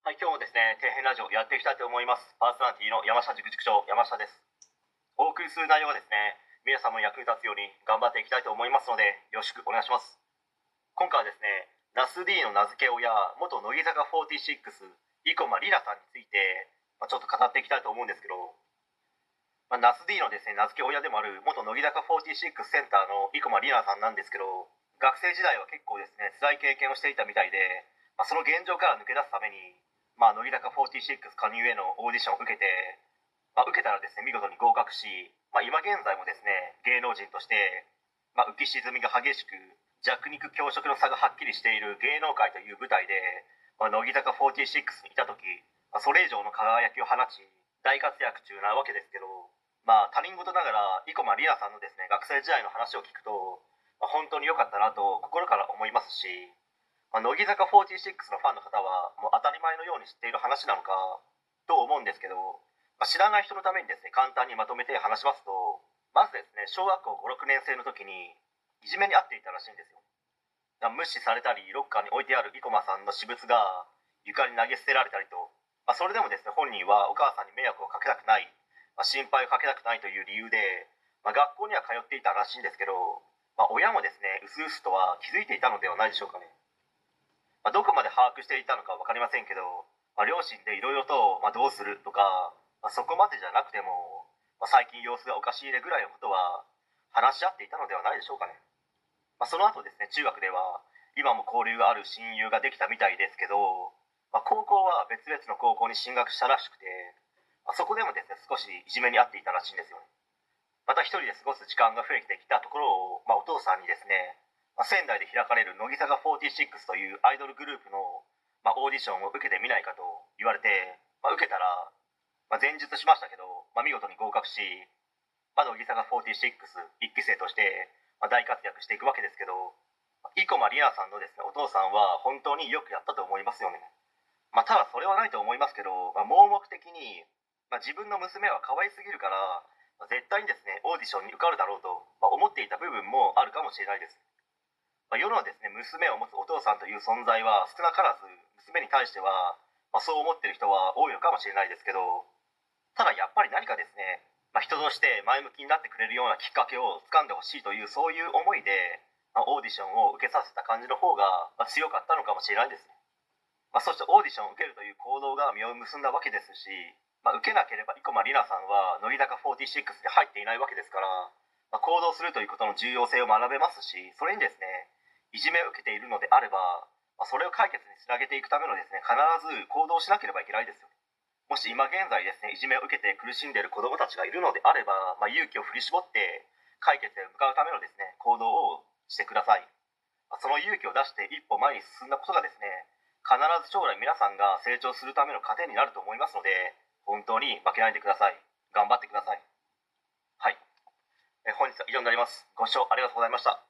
はい、今日もですね、底辺ラジオやっていきたいと思います。パーソナリティの山下塾塾長、山下です。お送りする内容はですね、皆様の役に立つように頑張っていきたいと思いますので、よろしくお願いします。今回はですね、ナス D の名付け親、元乃木坂46、生駒里奈さんについて、まあ、ちょっと語っていきたいと思うんですけど、まあ、ナス D のですね、名付け親でもある元乃木坂46センターの生駒里奈さんなんですけど、学生時代は結構ですね、辛い経験をしていたみたいで、まあ、その現状から抜け出すために、まあ、乃木坂46加入へのオーディションを受けて、まあ、受けたらですね見事に合格し、まあ、今現在もですね芸能人として、まあ、浮き沈みが激しく弱肉強食の差がはっきりしている芸能界という舞台で、まあ、乃木坂46にいた時、まあ、それ以上の輝きを放ち大活躍中なわけですけど、まあ、他人事ながら生駒里奈さんのですね学生時代の話を聞くと、まあ、本当に良かったなと心から思いますしまあ、乃木坂46のファンの方はもう当たり前のように知っている話なのかと思うんですけど、まあ、知らない人のためにですね簡単にまとめて話しますとまずですね小学校56年生の時にいじめに遭っていたらしいんですよ。無視されたりロッカーに置いてある生駒さんの私物が床に投げ捨てられたりと、まあ、それでもですね本人はお母さんに迷惑をかけたくない、まあ、心配をかけたくないという理由で、まあ、学校には通っていたらしいんですけど、まあ、親もですねうすうすとは気づいていたのではないでしょうかね。まあ、どこまで把握していたのか分かりませんけど、まあ、両親でいろいろと、まあ、どうするとか、まあ、そこまでじゃなくても、まあ、最近様子がおかしいねぐらいのことは話し合っていたのではないでしょうかね、まあ、その後ですね中学では今も交流がある親友ができたみたいですけど、まあ、高校は別々の高校に進学したらしくて、まあ、そこでもですね少しいじめにあっていたらしいんですよね。また一人で過ごす時間が増えてきたところを、まあ、お父さんにですねまあ、仙台で開かれる乃木坂46というアイドルグループの、まあ、オーディションを受けてみないかと言われて、まあ、受けたら、まあ、前述しましたけど、まあ、見事に合格し、まあ、乃木坂461期生として、ま、大活躍していくわけですけど生駒里奈さんのですねお父さんは本当によくやったと思いますよね、まあ、ただそれはないと思いますけど、まあ、盲目的に、まあ、自分の娘は可愛すぎるから、絶対にですねオーディションに受かるだろうと、ま、思っていた部分もあるかもしれないです。まあ、世のですね娘を持つお父さんという存在は少なからず娘に対しては、まあ、そう思ってる人は多いのかもしれないですけどただやっぱり何かですね、まあ、人として前向きになってくれるようなきっかけをつかんでほしいというそういう思いで、まあ、オーディションを受けさせた感じの方が、まあ強かったのかもしれないですね、まあ、そしてオーディションを受けるという行動が実を結んだわけですし、まあ受けなければ生駒里奈さんは乃木坂46に入っていないわけですから、まあ行動するということの重要性を学べますしそれにですねいじめを受けているのであれば、まあ、それを解決につなげていくためのですね必ず行動しなければいけないですよ。もし今現在ですねいじめを受けて苦しんでいる子どもたちがいるのであれば、まあ、勇気を振り絞って解決へ向かうためのですね行動をしてください、まあ、その勇気を出して一歩前に進んだことがですね必ず将来皆さんが成長するための糧になると思いますので本当に負けないでください。頑張ってください。はい。え本日は以上になります。ご視聴ありがとうございました。